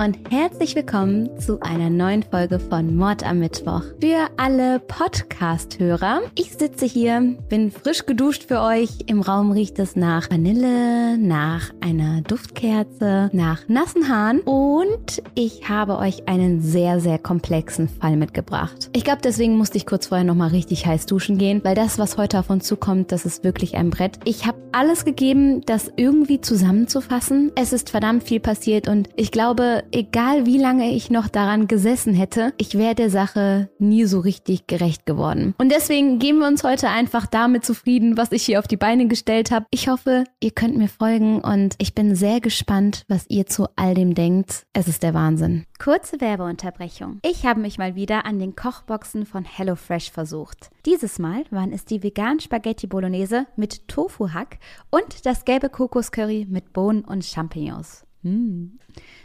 und herzlich willkommen zu einer neuen Folge von Mord am Mittwoch. Für alle Podcast-Hörer, ich sitze hier, bin frisch geduscht für euch. Im Raum riecht es nach Vanille, nach einer Duftkerze, nach nassen Haaren und ich habe euch einen sehr, sehr komplexen Fall mitgebracht. Ich glaube, deswegen musste ich kurz vorher nochmal richtig heiß duschen gehen, weil das, was heute auf uns zukommt, das ist wirklich ein Brett. Ich habe alles gegeben, das irgendwie zusammenzufassen. Es ist verdammt viel passiert und ich glaube, egal wie lange ich noch daran gesessen hätte, ich wäre der Sache nie so richtig gerecht geworden. Und deswegen geben wir uns heute einfach damit zufrieden, was ich hier auf die Beine gestellt habe. Ich hoffe, ihr könnt mir folgen und ich bin sehr gespannt, was ihr zu all dem denkt. Es ist der Wahnsinn. Kurze Werbeunterbrechung. Ich habe mich mal wieder an den Kochboxen von HelloFresh versucht. Dieses Mal waren es die veganen Spaghetti Bolognese mit Tofu-Hack und das gelbe Kokoscurry mit Bohnen und Champignons. Mmh.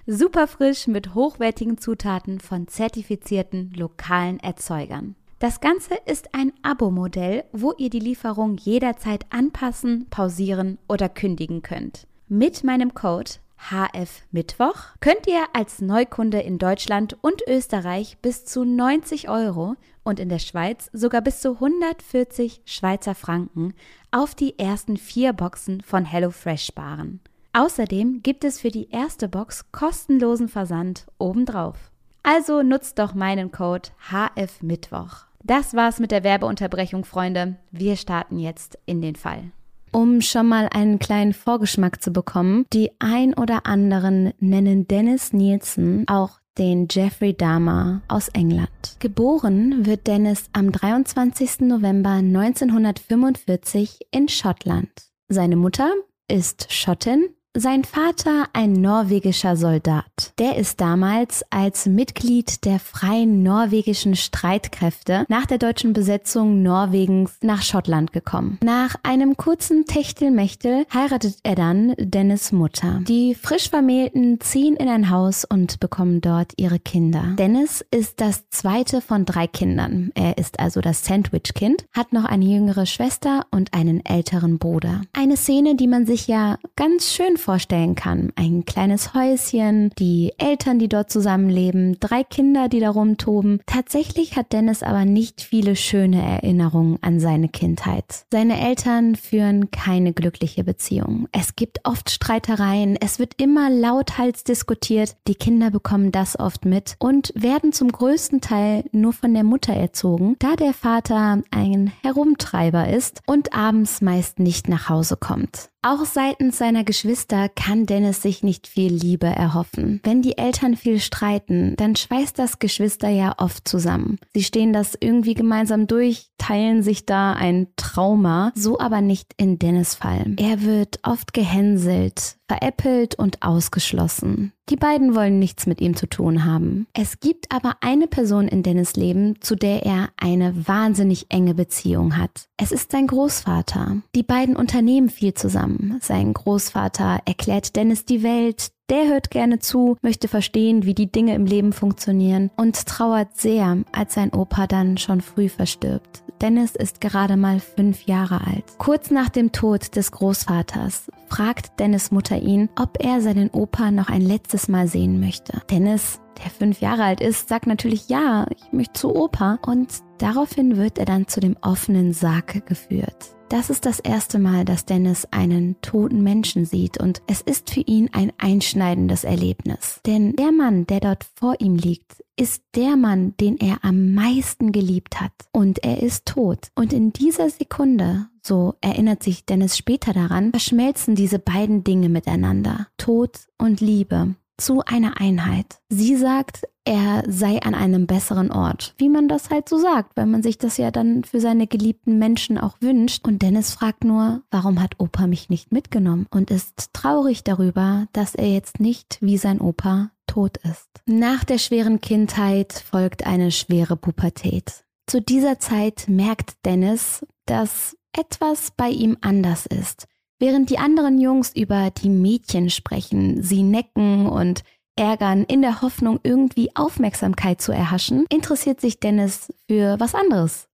Super frisch mit hochwertigen Zutaten von zertifizierten lokalen Erzeugern. Das Ganze ist ein Abo-Modell, wo ihr die Lieferung jederzeit anpassen, pausieren oder kündigen könnt. Mit meinem Code HFMittwoch könnt ihr als Neukunde in Deutschland und Österreich bis zu 90 Euro und in der Schweiz sogar bis zu 140 Schweizer Franken auf die ersten vier Boxen von HelloFresh sparen. Außerdem gibt es für die erste Box kostenlosen Versand obendrauf. Also nutzt doch meinen Code HFMittwoch. Das war's mit der Werbeunterbrechung, Freunde. Wir starten jetzt in den Fall. Um schon mal einen kleinen Vorgeschmack zu bekommen, die ein oder anderen nennen Dennis Nielsen auch den Jeffrey Dahmer aus England. Geboren wird Dennis am 23. November 1945 in Schottland. Seine Mutter ist Schottin sein Vater ein norwegischer Soldat. Der ist damals als Mitglied der freien norwegischen Streitkräfte nach der deutschen Besetzung Norwegens nach Schottland gekommen. Nach einem kurzen Techtelmechtel heiratet er dann Dennis Mutter. Die frisch Vermählten ziehen in ein Haus und bekommen dort ihre Kinder. Dennis ist das zweite von drei Kindern. Er ist also das Sandwich-Kind, hat noch eine jüngere Schwester und einen älteren Bruder. Eine Szene, die man sich ja ganz schön vorstellen kann. Ein kleines Häuschen, die Eltern, die dort zusammenleben, drei Kinder, die da rumtoben. Tatsächlich hat Dennis aber nicht viele schöne Erinnerungen an seine Kindheit. Seine Eltern führen keine glückliche Beziehung. Es gibt oft Streitereien, es wird immer lauthals diskutiert, die Kinder bekommen das oft mit und werden zum größten Teil nur von der Mutter erzogen, da der Vater ein Herumtreiber ist und abends meist nicht nach Hause kommt. Auch seitens seiner Geschwister kann Dennis sich nicht viel Liebe erhoffen. Wenn die Eltern viel streiten, dann schweißt das Geschwister ja oft zusammen. Sie stehen das irgendwie gemeinsam durch, teilen sich da ein Trauma, so aber nicht in Dennis Fall. Er wird oft gehänselt, veräppelt und ausgeschlossen. Die beiden wollen nichts mit ihm zu tun haben. Es gibt aber eine Person in Dennis Leben, zu der er eine wahnsinnig enge Beziehung hat. Es ist sein Großvater. Die beiden unternehmen viel zusammen. Sein Großvater erklärt Dennis die Welt, der hört gerne zu, möchte verstehen, wie die Dinge im Leben funktionieren und trauert sehr, als sein Opa dann schon früh verstirbt. Dennis ist gerade mal fünf Jahre alt. Kurz nach dem Tod des Großvaters fragt Dennis Mutter ihn, ob er seinen Opa noch ein letztes Mal sehen möchte. Dennis, der fünf Jahre alt ist, sagt natürlich ja, ich möchte zu Opa und daraufhin wird er dann zu dem offenen Sarg geführt. Das ist das erste Mal, dass Dennis einen toten Menschen sieht und es ist für ihn ein einschneidendes Erlebnis. Denn der Mann, der dort vor ihm liegt, ist der Mann, den er am meisten geliebt hat. Und er ist tot. Und in dieser Sekunde, so erinnert sich Dennis später daran, verschmelzen diese beiden Dinge miteinander. Tod und Liebe zu einer Einheit. Sie sagt, er sei an einem besseren Ort. Wie man das halt so sagt, weil man sich das ja dann für seine geliebten Menschen auch wünscht. Und Dennis fragt nur, warum hat Opa mich nicht mitgenommen? Und ist traurig darüber, dass er jetzt nicht wie sein Opa tot ist. Nach der schweren Kindheit folgt eine schwere Pubertät. Zu dieser Zeit merkt Dennis, dass etwas bei ihm anders ist. Während die anderen Jungs über die Mädchen sprechen, sie necken und ärgern in der Hoffnung, irgendwie Aufmerksamkeit zu erhaschen, interessiert sich Dennis für was anderes.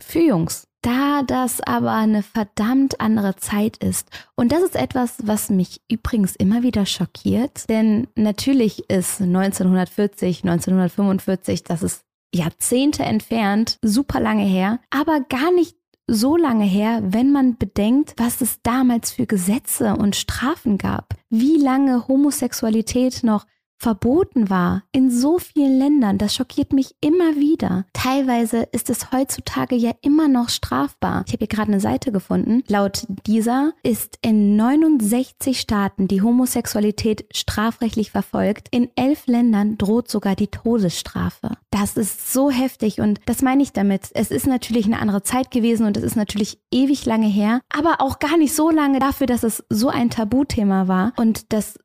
Für Jungs. Da das aber eine verdammt andere Zeit ist. Und das ist etwas, was mich übrigens immer wieder schockiert. Denn natürlich ist 1940, 1945, das ist Jahrzehnte entfernt, super lange her, aber gar nicht so lange her, wenn man bedenkt, was es damals für Gesetze und Strafen gab, wie lange Homosexualität noch verboten war in so vielen Ländern. Das schockiert mich immer wieder. Teilweise ist es heutzutage ja immer noch strafbar. Ich habe hier gerade eine Seite gefunden. Laut dieser ist in 69 Staaten die Homosexualität strafrechtlich verfolgt. In elf Ländern droht sogar die Todesstrafe. Das ist so heftig und das meine ich damit. Es ist natürlich eine andere Zeit gewesen und es ist natürlich ewig lange her, aber auch gar nicht so lange dafür, dass es so ein Tabuthema war und das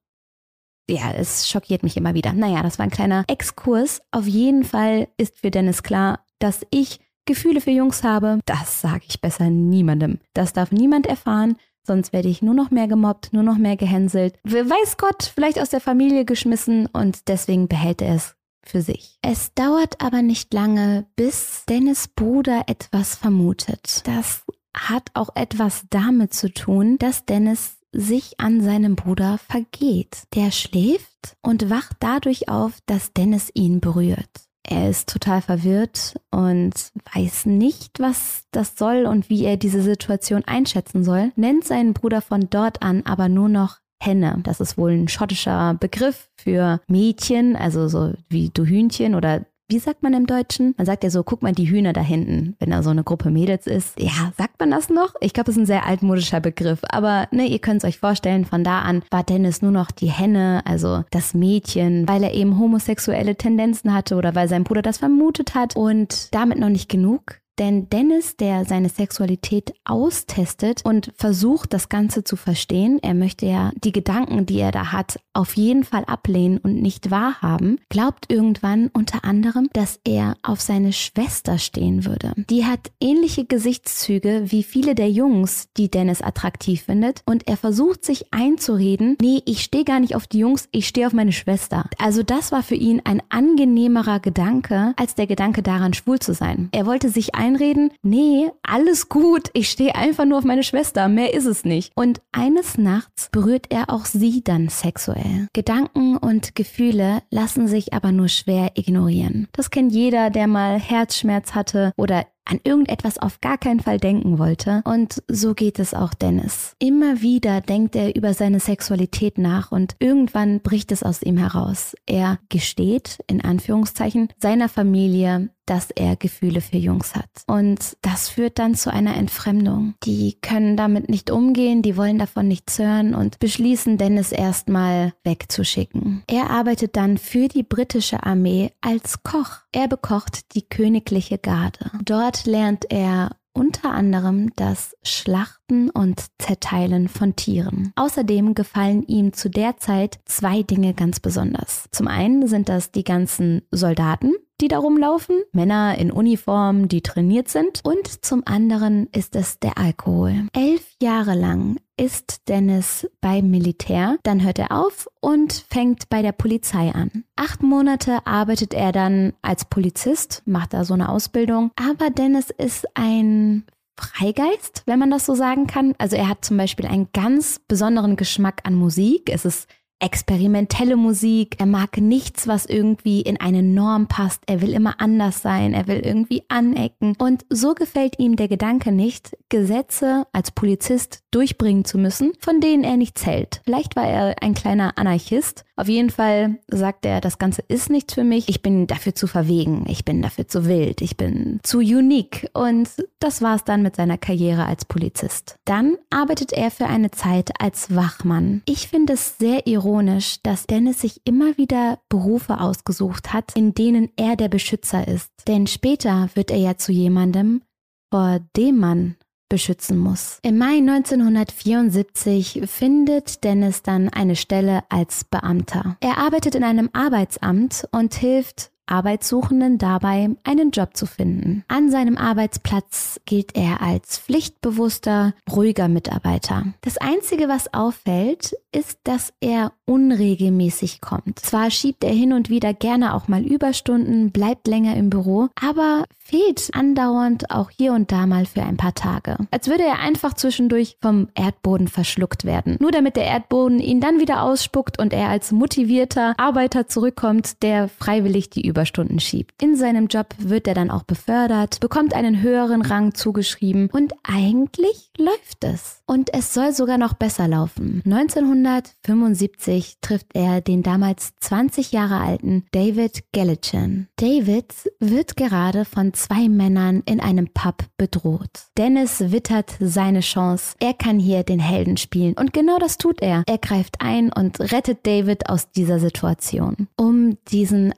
ja, es schockiert mich immer wieder. Naja, das war ein kleiner Exkurs. Auf jeden Fall ist für Dennis klar, dass ich Gefühle für Jungs habe. Das sage ich besser niemandem. Das darf niemand erfahren. Sonst werde ich nur noch mehr gemobbt, nur noch mehr gehänselt. Weiß Gott, vielleicht aus der Familie geschmissen und deswegen behält er es für sich. Es dauert aber nicht lange, bis Dennis Bruder etwas vermutet. Das hat auch etwas damit zu tun, dass Dennis sich an seinem Bruder vergeht. Der schläft und wacht dadurch auf, dass Dennis ihn berührt. Er ist total verwirrt und weiß nicht, was das soll und wie er diese Situation einschätzen soll, nennt seinen Bruder von dort an aber nur noch Henne. Das ist wohl ein schottischer Begriff für Mädchen, also so wie du Hühnchen oder wie sagt man im Deutschen? Man sagt ja so, guck mal die Hühner da hinten, wenn da so eine Gruppe Mädels ist. Ja, sagt man das noch? Ich glaube, das ist ein sehr altmodischer Begriff. Aber ne, ihr könnt es euch vorstellen, von da an war Dennis nur noch die Henne, also das Mädchen, weil er eben homosexuelle Tendenzen hatte oder weil sein Bruder das vermutet hat. Und damit noch nicht genug. Denn Dennis, der seine Sexualität austestet und versucht, das Ganze zu verstehen, er möchte ja die Gedanken, die er da hat, auf jeden Fall ablehnen und nicht wahrhaben, glaubt irgendwann unter anderem, dass er auf seine Schwester stehen würde. Die hat ähnliche Gesichtszüge wie viele der Jungs, die Dennis attraktiv findet und er versucht sich einzureden, nee, ich stehe gar nicht auf die Jungs, ich stehe auf meine Schwester. Also das war für ihn ein angenehmerer Gedanke, als der Gedanke daran, schwul zu sein. Er wollte sich einreden, nee, alles gut, ich stehe einfach nur auf meine Schwester, mehr ist es nicht. Und eines Nachts berührt er auch sie dann sexuell. Gedanken und Gefühle lassen sich aber nur schwer ignorieren. Das kennt jeder, der mal Herzschmerz hatte oder an irgendetwas auf gar keinen Fall denken wollte. Und so geht es auch Dennis. Immer wieder denkt er über seine Sexualität nach und irgendwann bricht es aus ihm heraus. Er gesteht, in Anführungszeichen, seiner Familie, dass er Gefühle für Jungs hat. Und das führt dann zu einer Entfremdung. Die können damit nicht umgehen, die wollen davon nichts hören und beschließen, Dennis erstmal wegzuschicken. Er arbeitet dann für die britische Armee als Koch. Er bekocht die königliche Garde. Dort lernt er unter anderem das Schlachten und Zerteilen von Tieren. Außerdem gefallen ihm zu der Zeit zwei Dinge ganz besonders. Zum einen sind das die ganzen Soldaten, die da rumlaufen, Männer in Uniform, die trainiert sind. Und zum anderen ist es der Alkohol. Elf Jahre lang ist Dennis beim Militär, dann hört er auf und fängt bei der Polizei an. Acht Monate arbeitet er dann als Polizist, macht da so eine Ausbildung. Aber Dennis ist ein Freigeist, wenn man das so sagen kann. Also er hat zum Beispiel einen ganz besonderen Geschmack an Musik. Es ist experimentelle Musik. Er mag nichts, was irgendwie in eine Norm passt. Er will immer anders sein. Er will irgendwie anecken. Und so gefällt ihm der Gedanke nicht, Gesetze als Polizist durchbringen zu müssen, von denen er nichts hält. Vielleicht war er ein kleiner Anarchist. Auf jeden Fall sagt er, das Ganze ist nichts für mich. Ich bin dafür zu verwegen. Ich bin dafür zu wild. Ich bin zu unique. Und das war es dann mit seiner Karriere als Polizist. Dann arbeitet er für eine Zeit als Wachmann. Ich finde es sehr ironisch, dass Dennis sich immer wieder Berufe ausgesucht hat, in denen er der Beschützer ist. Denn später wird er ja zu jemandem, vor dem man beschützen muss. Im Mai 1974 findet Dennis dann eine Stelle als Beamter. Er arbeitet in einem Arbeitsamt und hilft Arbeitssuchenden dabei, einen Job zu finden. An seinem Arbeitsplatz gilt er als pflichtbewusster, ruhiger Mitarbeiter. Das Einzige, was auffällt, ist, dass er unregelmäßig kommt. Zwar schiebt er hin und wieder gerne auch mal Überstunden, bleibt länger im Büro, aber fehlt andauernd auch hier und da mal für ein paar Tage. Als würde er einfach zwischendurch vom Erdboden verschluckt werden. Nur damit der Erdboden ihn dann wieder ausspuckt und er als motivierter Arbeiter zurückkommt, der freiwillig die Überstunden schiebt. In seinem Job wird er dann auch befördert, bekommt einen höheren Rang zugeschrieben und eigentlich läuft es. Und es soll sogar noch besser laufen. 1975 trifft er den damals 20 Jahre alten David Gallachen. David wird gerade von zwei Männern in einem Pub bedroht. Dennis wittert seine Chance. Er kann hier den Helden spielen. Und genau das tut er. Er greift ein und rettet David aus dieser Situation. Um diesen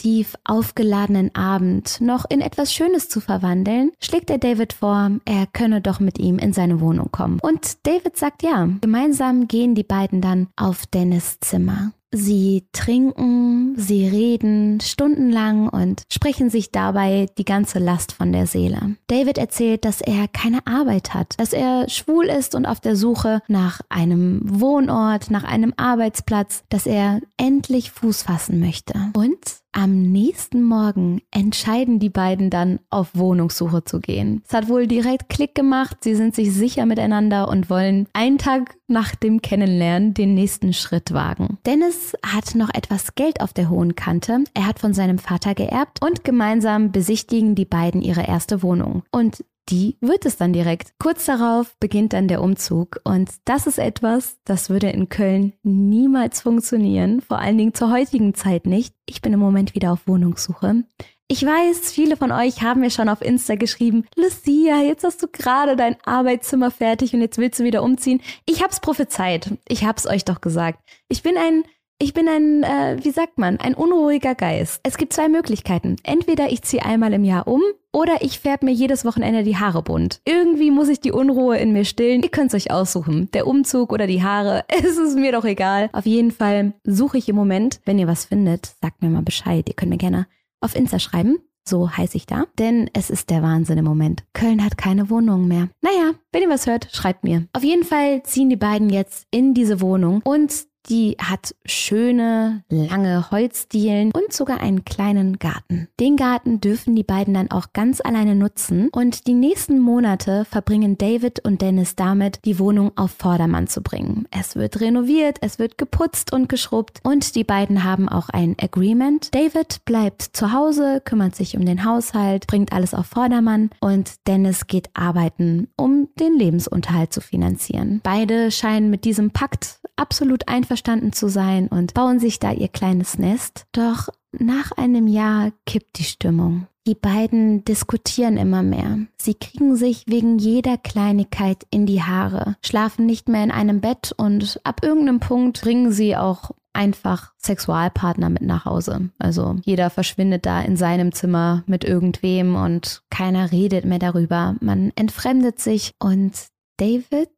aggressiv aufgeladenen Abend noch in etwas Schönes zu verwandeln, schlägt er David vor, er könne doch mit ihm in seine Wohnung kommen. Und David sagt ja. Gemeinsam gehen die beiden dann auf Dennis Zimmer. Sie trinken, sie reden stundenlang und sprechen sich dabei die ganze Last von der Seele. David erzählt, dass er keine Arbeit hat, dass er schwul ist und auf der Suche nach einem Wohnort, nach einem Arbeitsplatz, dass er endlich Fuß fassen möchte. Und am nächsten Morgen entscheiden die beiden dann auf Wohnungssuche zu gehen. Es hat wohl direkt Klick gemacht, sie sind sich sicher miteinander und wollen einen Tag nach dem Kennenlernen den nächsten Schritt wagen. Dennis hat noch etwas Geld auf der hohen Kante, er hat von seinem Vater geerbt und gemeinsam besichtigen die beiden ihre erste Wohnung. Und die wird es dann direkt. Kurz darauf beginnt dann der Umzug und das ist etwas, das würde in Köln niemals funktionieren, vor allen Dingen zur heutigen Zeit nicht. Ich bin im Moment wieder auf Wohnungssuche. Ich weiß, viele von euch haben mir schon auf Insta geschrieben, Lucia, jetzt hast du gerade dein Arbeitszimmer fertig und jetzt willst du wieder umziehen. Ich hab's prophezeit. Ich hab's euch doch gesagt. Ich bin ein ich bin ein, äh, wie sagt man, ein unruhiger Geist. Es gibt zwei Möglichkeiten. Entweder ich ziehe einmal im Jahr um oder ich färbe mir jedes Wochenende die Haare bunt. Irgendwie muss ich die Unruhe in mir stillen. Ihr könnt es euch aussuchen. Der Umzug oder die Haare, es ist mir doch egal. Auf jeden Fall suche ich im Moment. Wenn ihr was findet, sagt mir mal Bescheid. Ihr könnt mir gerne auf Insta schreiben. So heiße ich da. Denn es ist der Wahnsinn im Moment. Köln hat keine Wohnung mehr. Naja, wenn ihr was hört, schreibt mir. Auf jeden Fall ziehen die beiden jetzt in diese Wohnung und die hat schöne, lange Holzdielen und sogar einen kleinen Garten. Den Garten dürfen die beiden dann auch ganz alleine nutzen und die nächsten Monate verbringen David und Dennis damit, die Wohnung auf Vordermann zu bringen. Es wird renoviert, es wird geputzt und geschrubbt und die beiden haben auch ein Agreement. David bleibt zu Hause, kümmert sich um den Haushalt, bringt alles auf Vordermann und Dennis geht arbeiten, um den Lebensunterhalt zu finanzieren. Beide scheinen mit diesem Pakt absolut einverstanden einverstanden zu sein und bauen sich da ihr kleines Nest. Doch nach einem Jahr kippt die Stimmung. Die beiden diskutieren immer mehr. Sie kriegen sich wegen jeder Kleinigkeit in die Haare, schlafen nicht mehr in einem Bett und ab irgendeinem Punkt bringen sie auch einfach Sexualpartner mit nach Hause. Also jeder verschwindet da in seinem Zimmer mit irgendwem und keiner redet mehr darüber. Man entfremdet sich und David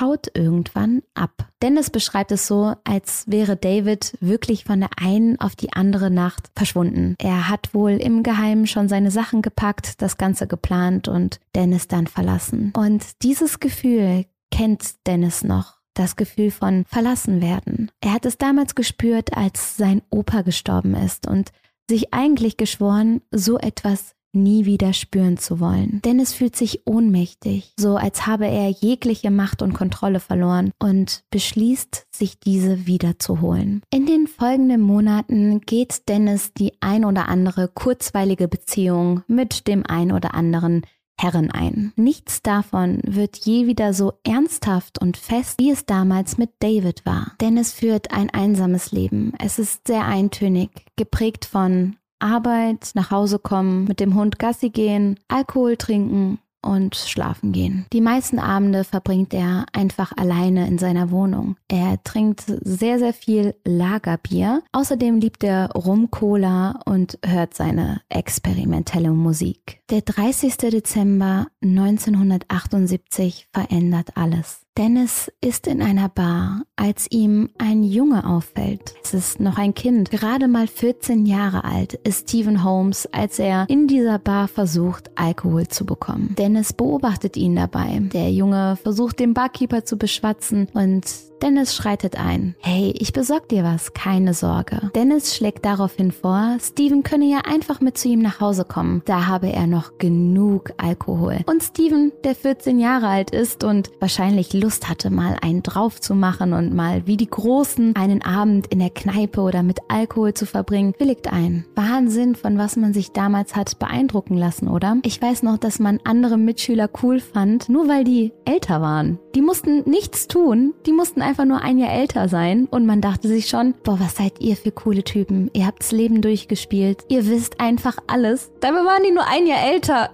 haut irgendwann ab. Dennis beschreibt es so, als wäre David wirklich von der einen auf die andere Nacht verschwunden. Er hat wohl im Geheimen schon seine Sachen gepackt, das Ganze geplant und Dennis dann verlassen. Und dieses Gefühl kennt Dennis noch das Gefühl von verlassen werden. Er hat es damals gespürt, als sein Opa gestorben ist und sich eigentlich geschworen, so etwas nie wieder spüren zu wollen. Dennis fühlt sich ohnmächtig, so als habe er jegliche Macht und Kontrolle verloren und beschließt, sich diese wiederzuholen. In den folgenden Monaten geht Dennis die ein oder andere kurzweilige Beziehung mit dem ein oder anderen Herren ein. Nichts davon wird je wieder so ernsthaft und fest, wie es damals mit David war. Dennis führt ein einsames Leben. Es ist sehr eintönig, geprägt von Arbeit, nach Hause kommen, mit dem Hund Gassi gehen, Alkohol trinken, und schlafen gehen. Die meisten Abende verbringt er einfach alleine in seiner Wohnung. Er trinkt sehr, sehr viel Lagerbier. Außerdem liebt er Rum-Cola und hört seine experimentelle Musik. Der 30. Dezember 1978 verändert alles. Dennis ist in einer Bar, als ihm ein Junge auffällt. Es ist noch ein Kind, gerade mal 14 Jahre alt ist Stephen Holmes, als er in dieser Bar versucht, Alkohol zu bekommen. Dennis beobachtet ihn dabei. Der Junge versucht, den Barkeeper zu beschwatzen und Dennis schreitet ein. Hey, ich besorg dir was, keine Sorge. Dennis schlägt daraufhin vor, Steven könne ja einfach mit zu ihm nach Hause kommen. Da habe er noch genug Alkohol. Und Steven, der 14 Jahre alt ist und wahrscheinlich Lust hatte, mal einen drauf zu machen und mal wie die Großen einen Abend in der Kneipe oder mit Alkohol zu verbringen, willigt ein. Wahnsinn, von was man sich damals hat beeindrucken lassen, oder? Ich weiß noch, dass man andere Mitschüler cool fand, nur weil die älter waren. Die mussten nichts tun, die mussten einfach nur ein Jahr älter sein und man dachte sich schon, boah, was seid ihr für coole Typen? Ihr habt's Leben durchgespielt. Ihr wisst einfach alles. Dabei waren die nur ein Jahr älter.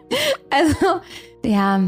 also, ja,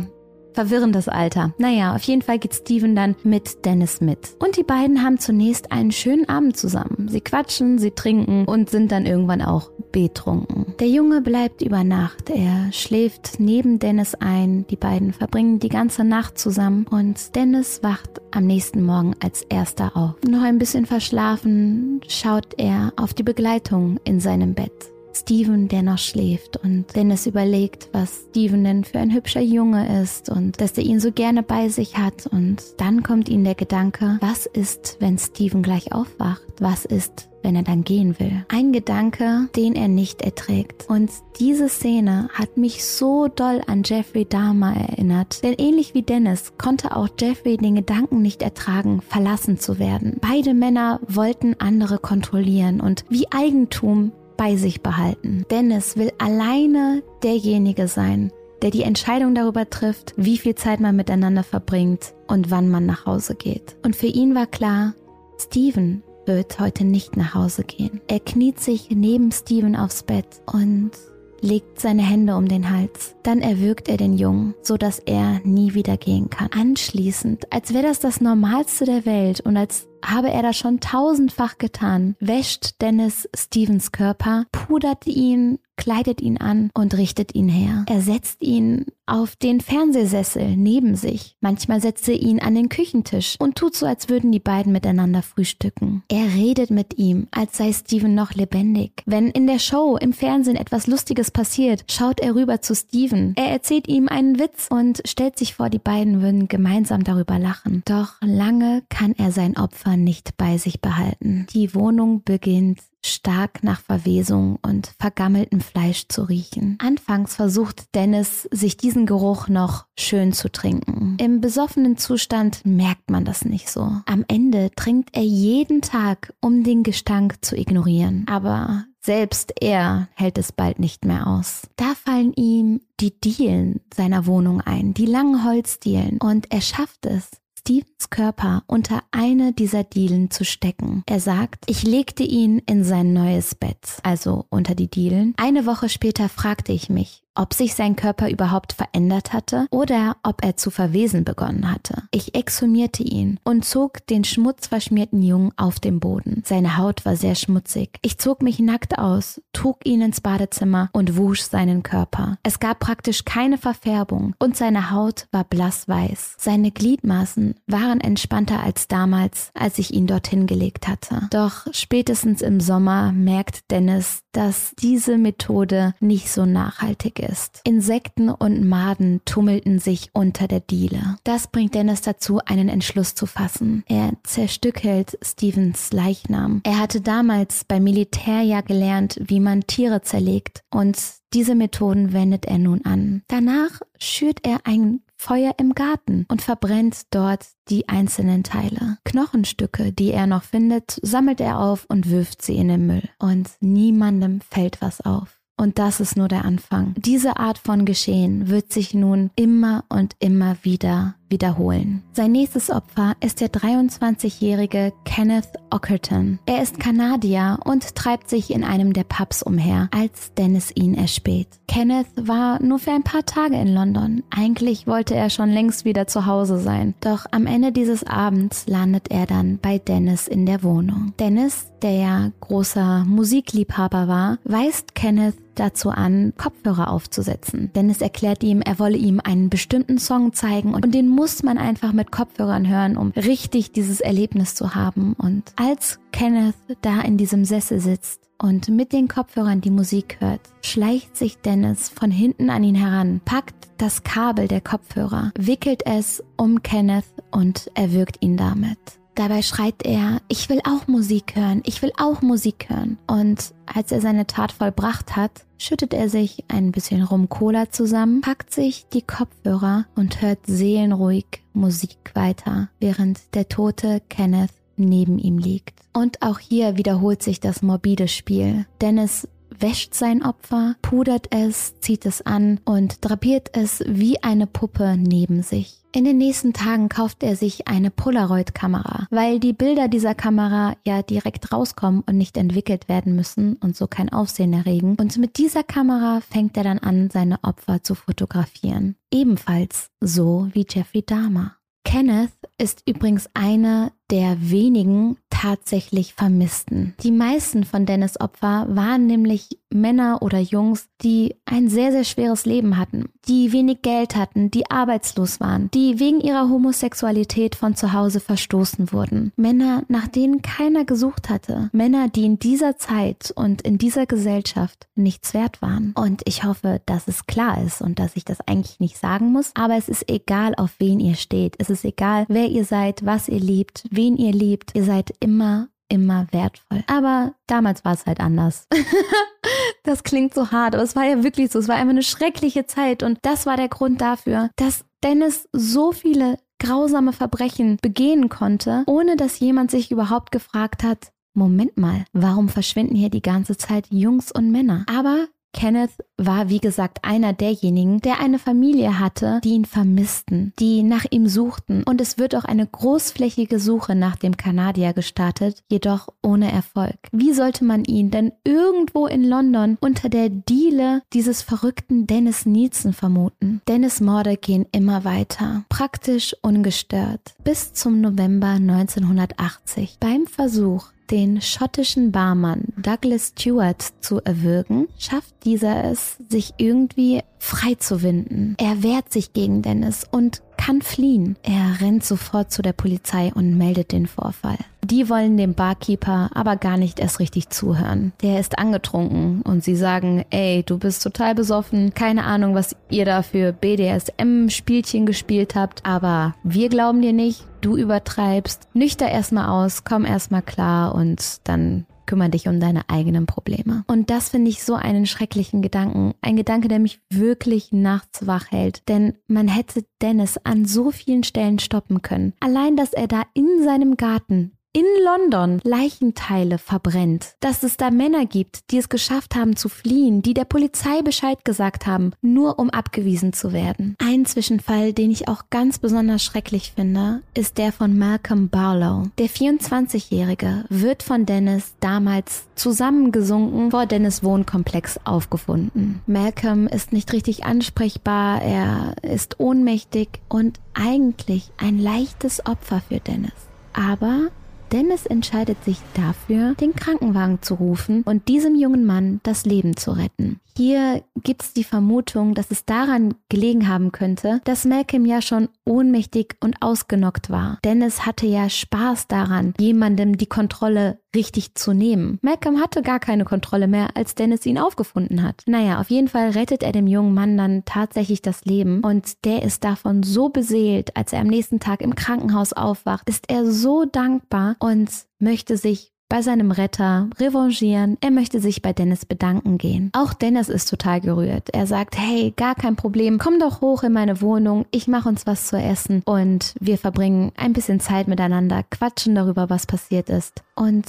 verwirrendes Alter. Naja, auf jeden Fall geht Steven dann mit Dennis mit. Und die beiden haben zunächst einen schönen Abend zusammen. Sie quatschen, sie trinken und sind dann irgendwann auch betrunken. Der Junge bleibt über Nacht. Er schläft neben Dennis ein. Die beiden verbringen die ganze Nacht zusammen und Dennis wacht am nächsten Morgen als erster auf. Noch ein bisschen verschlafen schaut er auf die Begleitung in seinem Bett. Steven, der noch schläft und Dennis überlegt, was Steven denn für ein hübscher Junge ist und dass er ihn so gerne bei sich hat und dann kommt ihm der Gedanke, was ist, wenn Steven gleich aufwacht? Was ist, wenn er dann gehen will. Ein Gedanke, den er nicht erträgt. Und diese Szene hat mich so doll an Jeffrey Dahmer erinnert. Denn ähnlich wie Dennis konnte auch Jeffrey den Gedanken nicht ertragen, verlassen zu werden. Beide Männer wollten andere kontrollieren und wie Eigentum bei sich behalten. Dennis will alleine derjenige sein, der die Entscheidung darüber trifft, wie viel Zeit man miteinander verbringt und wann man nach Hause geht. Und für ihn war klar, Steven wird heute nicht nach Hause gehen. Er kniet sich neben Steven aufs Bett und legt seine Hände um den Hals. Dann erwürgt er den Jungen, so dass er nie wieder gehen kann. Anschließend, als wäre das das Normalste der Welt und als habe er das schon tausendfach getan, wäscht Dennis Stevens Körper, pudert ihn kleidet ihn an und richtet ihn her. Er setzt ihn auf den Fernsehsessel neben sich. Manchmal setzt er ihn an den Küchentisch und tut so, als würden die beiden miteinander frühstücken. Er redet mit ihm, als sei Steven noch lebendig. Wenn in der Show im Fernsehen etwas Lustiges passiert, schaut er rüber zu Steven. Er erzählt ihm einen Witz und stellt sich vor, die beiden würden gemeinsam darüber lachen. Doch lange kann er sein Opfer nicht bei sich behalten. Die Wohnung beginnt stark nach Verwesung und vergammeltem Fleisch zu riechen. Anfangs versucht Dennis, sich diesen Geruch noch schön zu trinken. Im besoffenen Zustand merkt man das nicht so. Am Ende trinkt er jeden Tag, um den Gestank zu ignorieren. Aber selbst er hält es bald nicht mehr aus. Da fallen ihm die Dielen seiner Wohnung ein, die langen Holzdielen, und er schafft es, Stevens Körper unter eine dieser Dielen zu stecken. Er sagt, ich legte ihn in sein neues Bett, also unter die Dielen. Eine Woche später fragte ich mich, ob sich sein Körper überhaupt verändert hatte oder ob er zu verwesen begonnen hatte. Ich exhumierte ihn und zog den schmutzverschmierten Jungen auf dem Boden. Seine Haut war sehr schmutzig. Ich zog mich nackt aus, trug ihn ins Badezimmer und wusch seinen Körper. Es gab praktisch keine Verfärbung und seine Haut war blassweiß. Seine Gliedmaßen waren entspannter als damals, als ich ihn dorthin gelegt hatte. Doch spätestens im Sommer merkt Dennis, dass diese Methode nicht so nachhaltig ist. Insekten und Maden tummelten sich unter der Diele. Das bringt Dennis dazu, einen Entschluss zu fassen. Er zerstückelt Stevens Leichnam. Er hatte damals beim Militär ja gelernt, wie man Tiere zerlegt und diese Methoden wendet er nun an. Danach schürt er ein Feuer im Garten und verbrennt dort die einzelnen Teile. Knochenstücke, die er noch findet, sammelt er auf und wirft sie in den Müll. Und niemandem fällt was auf. Und das ist nur der Anfang. Diese Art von Geschehen wird sich nun immer und immer wieder wiederholen. Sein nächstes Opfer ist der 23-jährige Kenneth Ockerton. Er ist Kanadier und treibt sich in einem der Pubs umher, als Dennis ihn erspäht. Kenneth war nur für ein paar Tage in London. Eigentlich wollte er schon längst wieder zu Hause sein. Doch am Ende dieses Abends landet er dann bei Dennis in der Wohnung. Dennis, der ja großer Musikliebhaber war, weist Kenneth dazu an, Kopfhörer aufzusetzen. Dennis erklärt ihm, er wolle ihm einen bestimmten Song zeigen und den muss man einfach mit Kopfhörern hören, um richtig dieses Erlebnis zu haben. Und als Kenneth da in diesem Sessel sitzt und mit den Kopfhörern die Musik hört, schleicht sich Dennis von hinten an ihn heran, packt das Kabel der Kopfhörer, wickelt es um Kenneth und erwürgt ihn damit. Dabei schreit er, ich will auch Musik hören, ich will auch Musik hören. Und als er seine Tat vollbracht hat, schüttet er sich ein bisschen Rum-Cola zusammen, packt sich die Kopfhörer und hört seelenruhig Musik weiter, während der tote Kenneth neben ihm liegt. Und auch hier wiederholt sich das morbide Spiel. Dennis wäscht sein Opfer, pudert es, zieht es an und drapiert es wie eine Puppe neben sich. In den nächsten Tagen kauft er sich eine Polaroid-Kamera, weil die Bilder dieser Kamera ja direkt rauskommen und nicht entwickelt werden müssen und so kein Aufsehen erregen. Und mit dieser Kamera fängt er dann an, seine Opfer zu fotografieren. Ebenfalls so wie Jeffrey Dahmer. Kenneth ist übrigens einer der wenigen tatsächlich Vermissten. Die meisten von Dennis Opfer waren nämlich Männer oder Jungs, die ein sehr, sehr schweres Leben hatten, die wenig Geld hatten, die arbeitslos waren, die wegen ihrer Homosexualität von zu Hause verstoßen wurden. Männer, nach denen keiner gesucht hatte. Männer, die in dieser Zeit und in dieser Gesellschaft nichts wert waren. Und ich hoffe, dass es klar ist und dass ich das eigentlich nicht sagen muss, aber es ist egal, auf wen ihr steht. Es ist egal, wer ihr seid, was ihr liebt, wen ihr liebt. Ihr seid immer immer wertvoll. Aber damals war es halt anders. das klingt so hart, aber es war ja wirklich so. Es war einfach eine schreckliche Zeit und das war der Grund dafür, dass Dennis so viele grausame Verbrechen begehen konnte, ohne dass jemand sich überhaupt gefragt hat, Moment mal, warum verschwinden hier die ganze Zeit Jungs und Männer? Aber Kenneth war, wie gesagt, einer derjenigen, der eine Familie hatte, die ihn vermissten, die nach ihm suchten. Und es wird auch eine großflächige Suche nach dem Kanadier gestartet, jedoch ohne Erfolg. Wie sollte man ihn denn irgendwo in London unter der Diele dieses verrückten Dennis Nielsen vermuten? Dennis Morde gehen immer weiter, praktisch ungestört, bis zum November 1980. Beim Versuch, den schottischen Barmann Douglas Stewart zu erwürgen, schafft dieser es, sich irgendwie frei zu winden. Er wehrt sich gegen Dennis und kann fliehen. Er rennt sofort zu der Polizei und meldet den Vorfall. Die wollen dem Barkeeper aber gar nicht erst richtig zuhören. Der ist angetrunken und sie sagen, ey, du bist total besoffen, keine Ahnung, was ihr da für BDSM-Spielchen gespielt habt, aber wir glauben dir nicht, du übertreibst. Nüchter erstmal aus, komm erstmal klar und dann kümmere dich um deine eigenen Probleme. Und das finde ich so einen schrecklichen Gedanken. Ein Gedanke, der mich wirklich nachts wach hält. Denn man hätte Dennis an so vielen Stellen stoppen können. Allein, dass er da in seinem Garten in London Leichenteile verbrennt, dass es da Männer gibt, die es geschafft haben zu fliehen, die der Polizei Bescheid gesagt haben, nur um abgewiesen zu werden. Ein Zwischenfall, den ich auch ganz besonders schrecklich finde, ist der von Malcolm Barlow. Der 24-Jährige wird von Dennis damals zusammengesunken vor Dennis Wohnkomplex aufgefunden. Malcolm ist nicht richtig ansprechbar, er ist ohnmächtig und eigentlich ein leichtes Opfer für Dennis. Aber Dennis entscheidet sich dafür, den Krankenwagen zu rufen und diesem jungen Mann das Leben zu retten. Hier gibt es die Vermutung, dass es daran gelegen haben könnte, dass Malcolm ja schon ohnmächtig und ausgenockt war. Dennis hatte ja Spaß daran, jemandem die Kontrolle richtig zu nehmen. Malcolm hatte gar keine Kontrolle mehr, als Dennis ihn aufgefunden hat. Naja, auf jeden Fall rettet er dem jungen Mann dann tatsächlich das Leben und der ist davon so beseelt, als er am nächsten Tag im Krankenhaus aufwacht, ist er so dankbar und möchte sich bei seinem Retter revanchieren. Er möchte sich bei Dennis bedanken gehen. Auch Dennis ist total gerührt. Er sagt, hey, gar kein Problem, komm doch hoch in meine Wohnung, ich mache uns was zu essen und wir verbringen ein bisschen Zeit miteinander, quatschen darüber, was passiert ist. Und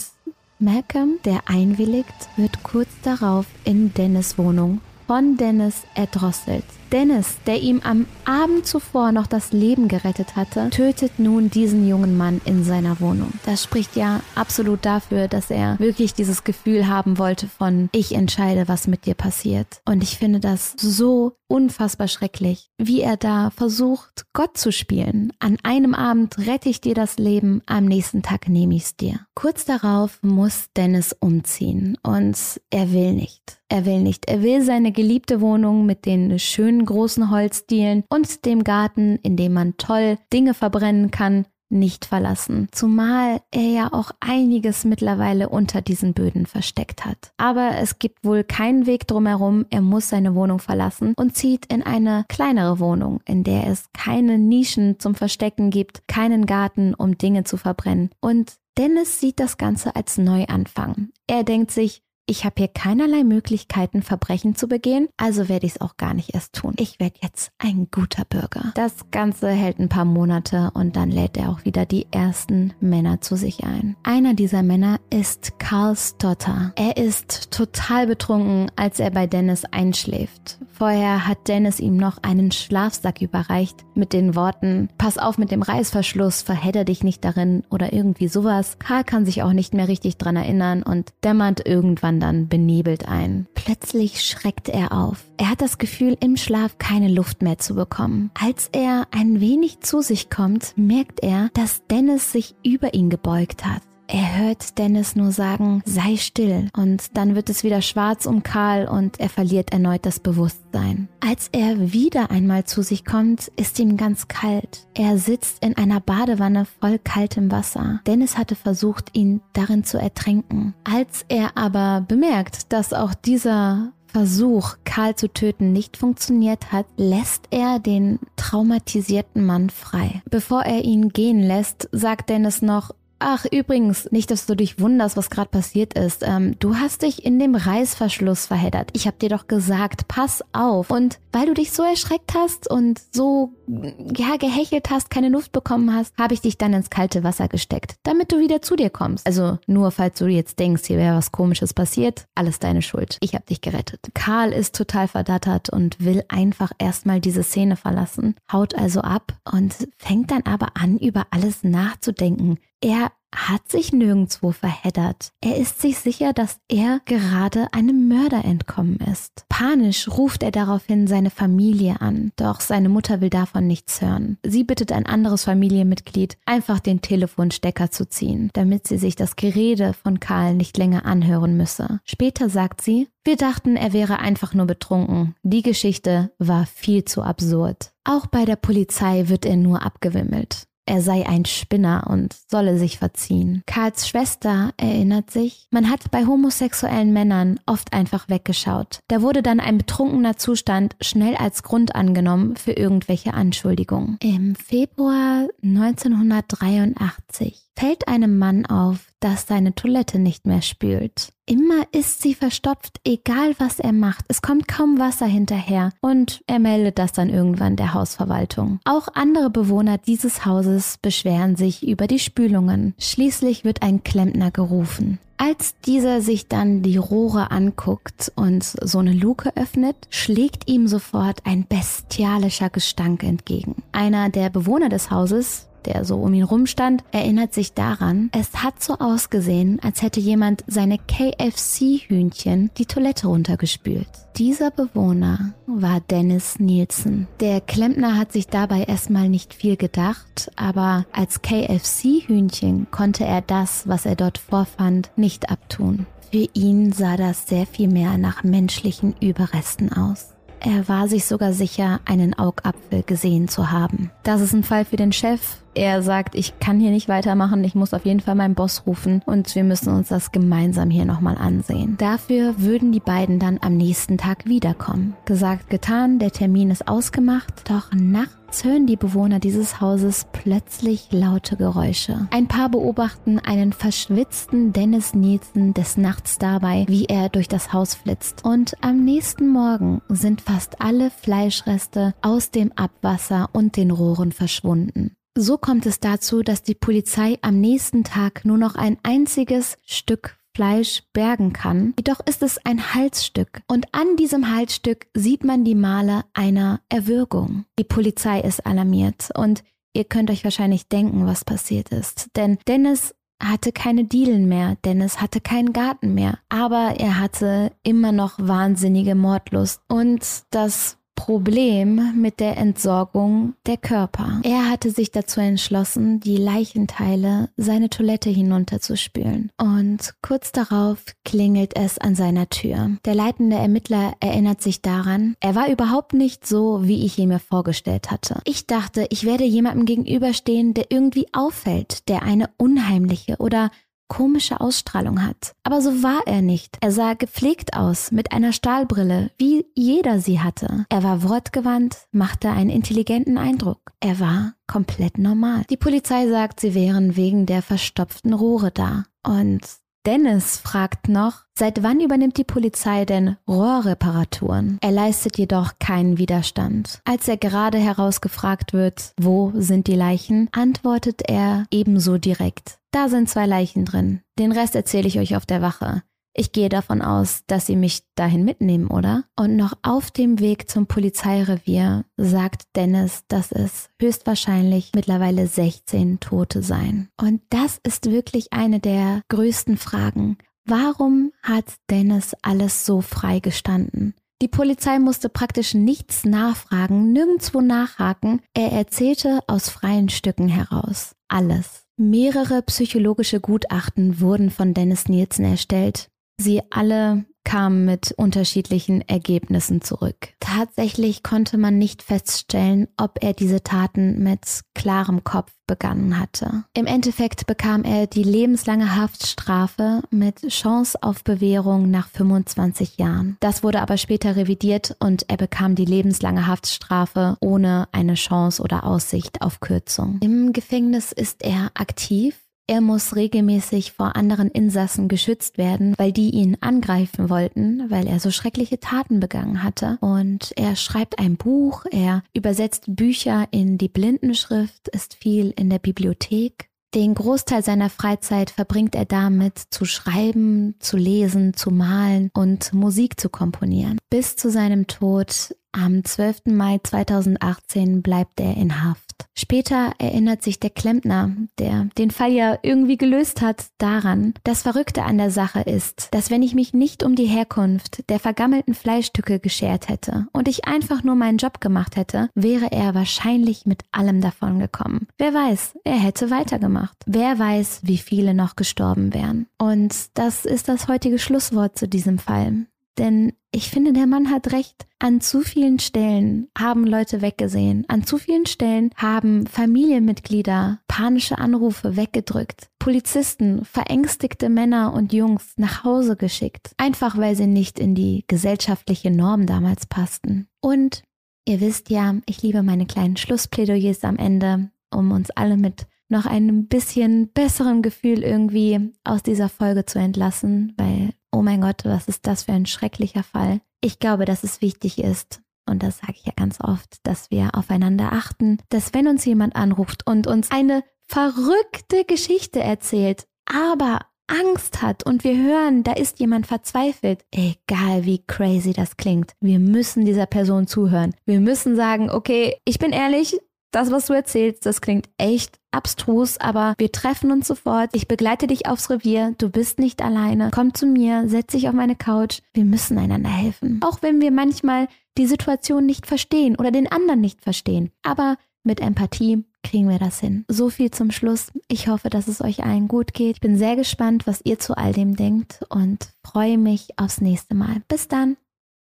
Malcolm, der einwilligt, wird kurz darauf in Dennis Wohnung von Dennis erdrosselt. Dennis, der ihm am Abend zuvor noch das Leben gerettet hatte, tötet nun diesen jungen Mann in seiner Wohnung. Das spricht ja absolut dafür, dass er wirklich dieses Gefühl haben wollte von, ich entscheide, was mit dir passiert. Und ich finde das so unfassbar schrecklich, wie er da versucht, Gott zu spielen. An einem Abend rette ich dir das Leben, am nächsten Tag nehme ich es dir. Kurz darauf muss Dennis umziehen und er will nicht. Er will nicht. Er will seine geliebte Wohnung mit den schönen großen Holzdielen und dem Garten, in dem man toll Dinge verbrennen kann, nicht verlassen, zumal er ja auch einiges mittlerweile unter diesen Böden versteckt hat. Aber es gibt wohl keinen Weg drumherum, er muss seine Wohnung verlassen und zieht in eine kleinere Wohnung, in der es keine Nischen zum Verstecken gibt, keinen Garten, um Dinge zu verbrennen. Und Dennis sieht das Ganze als Neuanfang. Er denkt sich, ich habe hier keinerlei Möglichkeiten, Verbrechen zu begehen, also werde ich es auch gar nicht erst tun. Ich werde jetzt ein guter Bürger. Das Ganze hält ein paar Monate und dann lädt er auch wieder die ersten Männer zu sich ein. Einer dieser Männer ist Carl Stotter. Er ist total betrunken, als er bei Dennis einschläft. Vorher hat Dennis ihm noch einen Schlafsack überreicht mit den Worten, pass auf mit dem Reißverschluss, verhedder dich nicht darin oder irgendwie sowas. Karl kann sich auch nicht mehr richtig dran erinnern und dämmert irgendwann dann benebelt ein. Plötzlich schreckt er auf. Er hat das Gefühl, im Schlaf keine Luft mehr zu bekommen. Als er ein wenig zu sich kommt, merkt er, dass Dennis sich über ihn gebeugt hat. Er hört Dennis nur sagen, sei still und dann wird es wieder schwarz um Karl und er verliert erneut das Bewusstsein. Als er wieder einmal zu sich kommt, ist ihm ganz kalt. Er sitzt in einer Badewanne voll kaltem Wasser. Dennis hatte versucht, ihn darin zu ertränken. Als er aber bemerkt, dass auch dieser Versuch, Karl zu töten, nicht funktioniert hat, lässt er den traumatisierten Mann frei. Bevor er ihn gehen lässt, sagt Dennis noch, Ach, übrigens, nicht, dass du dich wunderst, was gerade passiert ist. Ähm, du hast dich in dem Reißverschluss verheddert. Ich habe dir doch gesagt, pass auf. Und weil du dich so erschreckt hast und so ja gehechelt hast, keine Luft bekommen hast, habe ich dich dann ins kalte Wasser gesteckt, damit du wieder zu dir kommst. Also nur falls du jetzt denkst, hier wäre was Komisches passiert, alles deine Schuld. Ich habe dich gerettet. Karl ist total verdattert und will einfach erstmal diese Szene verlassen, haut also ab und fängt dann aber an, über alles nachzudenken. Er hat sich nirgendwo verheddert. Er ist sich sicher, dass er gerade einem Mörder entkommen ist. Panisch ruft er daraufhin seine Familie an, doch seine Mutter will davon nichts hören. Sie bittet ein anderes Familienmitglied, einfach den Telefonstecker zu ziehen, damit sie sich das Gerede von Karl nicht länger anhören müsse. Später sagt sie, wir dachten, er wäre einfach nur betrunken. Die Geschichte war viel zu absurd. Auch bei der Polizei wird er nur abgewimmelt er sei ein Spinner und solle sich verziehen. Karls Schwester erinnert sich, man hat bei homosexuellen Männern oft einfach weggeschaut. Da wurde dann ein betrunkener Zustand schnell als Grund angenommen für irgendwelche Anschuldigungen. Im Februar 1983 fällt einem Mann auf, dass seine Toilette nicht mehr spült. Immer ist sie verstopft, egal was er macht. Es kommt kaum Wasser hinterher und er meldet das dann irgendwann der Hausverwaltung. Auch andere Bewohner dieses Hauses beschweren sich über die Spülungen. Schließlich wird ein Klempner gerufen. Als dieser sich dann die Rohre anguckt und so eine Luke öffnet, schlägt ihm sofort ein bestialischer Gestank entgegen. Einer der Bewohner des Hauses der so um ihn rumstand, erinnert sich daran, es hat so ausgesehen, als hätte jemand seine KFC-Hühnchen die Toilette runtergespült. Dieser Bewohner war Dennis Nielsen. Der Klempner hat sich dabei erstmal nicht viel gedacht, aber als KFC-Hühnchen konnte er das, was er dort vorfand, nicht abtun. Für ihn sah das sehr viel mehr nach menschlichen Überresten aus. Er war sich sogar sicher, einen Augapfel gesehen zu haben. Das ist ein Fall für den Chef, er sagt, ich kann hier nicht weitermachen, ich muss auf jeden Fall meinen Boss rufen und wir müssen uns das gemeinsam hier nochmal ansehen. Dafür würden die beiden dann am nächsten Tag wiederkommen. Gesagt, getan, der Termin ist ausgemacht, doch nachts hören die Bewohner dieses Hauses plötzlich laute Geräusche. Ein paar beobachten einen verschwitzten Dennis Nielsen des Nachts dabei, wie er durch das Haus flitzt. Und am nächsten Morgen sind fast alle Fleischreste aus dem Abwasser und den Rohren verschwunden. So kommt es dazu, dass die Polizei am nächsten Tag nur noch ein einziges Stück Fleisch bergen kann. Jedoch ist es ein Halsstück und an diesem Halsstück sieht man die Male einer Erwürgung. Die Polizei ist alarmiert und ihr könnt euch wahrscheinlich denken, was passiert ist. Denn Dennis hatte keine Dielen mehr, Dennis hatte keinen Garten mehr, aber er hatte immer noch wahnsinnige Mordlust und das Problem mit der Entsorgung der Körper. Er hatte sich dazu entschlossen, die Leichenteile seine Toilette hinunterzuspülen. Und kurz darauf klingelt es an seiner Tür. Der leitende Ermittler erinnert sich daran, er war überhaupt nicht so, wie ich ihn mir vorgestellt hatte. Ich dachte, ich werde jemandem gegenüberstehen, der irgendwie auffällt, der eine unheimliche oder komische Ausstrahlung hat. Aber so war er nicht. Er sah gepflegt aus, mit einer Stahlbrille, wie jeder sie hatte. Er war wortgewandt, machte einen intelligenten Eindruck. Er war komplett normal. Die Polizei sagt, sie wären wegen der verstopften Rohre da. Und Dennis fragt noch, seit wann übernimmt die Polizei denn Rohrreparaturen? Er leistet jedoch keinen Widerstand. Als er gerade herausgefragt wird, wo sind die Leichen, antwortet er ebenso direkt. Da sind zwei Leichen drin. Den Rest erzähle ich euch auf der Wache. Ich gehe davon aus, dass Sie mich dahin mitnehmen, oder? Und noch auf dem Weg zum Polizeirevier sagt Dennis, dass es höchstwahrscheinlich mittlerweile 16 Tote seien. Und das ist wirklich eine der größten Fragen. Warum hat Dennis alles so frei gestanden? Die Polizei musste praktisch nichts nachfragen, nirgendwo nachhaken. Er erzählte aus freien Stücken heraus. Alles. Mehrere psychologische Gutachten wurden von Dennis Nielsen erstellt. Sie alle kamen mit unterschiedlichen Ergebnissen zurück. Tatsächlich konnte man nicht feststellen, ob er diese Taten mit klarem Kopf begangen hatte. Im Endeffekt bekam er die lebenslange Haftstrafe mit Chance auf Bewährung nach 25 Jahren. Das wurde aber später revidiert und er bekam die lebenslange Haftstrafe ohne eine Chance oder Aussicht auf Kürzung. Im Gefängnis ist er aktiv er muss regelmäßig vor anderen Insassen geschützt werden, weil die ihn angreifen wollten, weil er so schreckliche Taten begangen hatte. Und er schreibt ein Buch, er übersetzt Bücher in die Blindenschrift, ist viel in der Bibliothek. Den Großteil seiner Freizeit verbringt er damit, zu schreiben, zu lesen, zu malen und Musik zu komponieren. Bis zu seinem Tod am 12. Mai 2018 bleibt er in Haft. Später erinnert sich der Klempner, der den Fall ja irgendwie gelöst hat, daran, das Verrückte an der Sache ist, dass wenn ich mich nicht um die Herkunft der vergammelten Fleischstücke geschert hätte und ich einfach nur meinen Job gemacht hätte, wäre er wahrscheinlich mit allem davon gekommen. Wer weiß, er hätte weitergemacht. Wer weiß, wie viele noch gestorben wären. Und das ist das heutige Schlusswort zu diesem Fall. Denn ich finde, der Mann hat recht. An zu vielen Stellen haben Leute weggesehen. An zu vielen Stellen haben Familienmitglieder panische Anrufe weggedrückt. Polizisten verängstigte Männer und Jungs nach Hause geschickt. Einfach weil sie nicht in die gesellschaftliche Norm damals passten. Und ihr wisst ja, ich liebe meine kleinen Schlussplädoyers am Ende, um uns alle mit noch einem bisschen besseren Gefühl irgendwie aus dieser Folge zu entlassen, weil oh mein Gott, was ist das für ein schrecklicher Fall. Ich glaube, dass es wichtig ist, und das sage ich ja ganz oft, dass wir aufeinander achten, dass wenn uns jemand anruft und uns eine verrückte Geschichte erzählt, aber Angst hat und wir hören, da ist jemand verzweifelt, egal wie crazy das klingt, wir müssen dieser Person zuhören. Wir müssen sagen, okay, ich bin ehrlich, das, was du erzählst, das klingt echt abstrus, aber wir treffen uns sofort. Ich begleite dich aufs Revier. Du bist nicht alleine. Komm zu mir, setz dich auf meine Couch. Wir müssen einander helfen. Auch wenn wir manchmal die Situation nicht verstehen oder den anderen nicht verstehen. Aber mit Empathie kriegen wir das hin. So viel zum Schluss. Ich hoffe, dass es euch allen gut geht. Ich bin sehr gespannt, was ihr zu all dem denkt und freue mich aufs nächste Mal. Bis dann.